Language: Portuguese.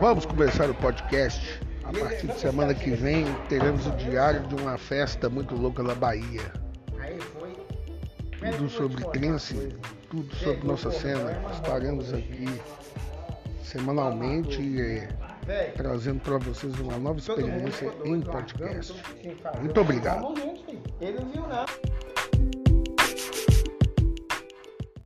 Vamos começar o podcast. A partir de semana que vem teremos o diário de uma festa muito louca na Bahia. Tudo sobre trânsito, tudo sobre nossa cena. Estaremos aqui semanalmente e eh, trazendo para vocês uma nova experiência em podcast. Muito obrigado. Ele não viu, nada.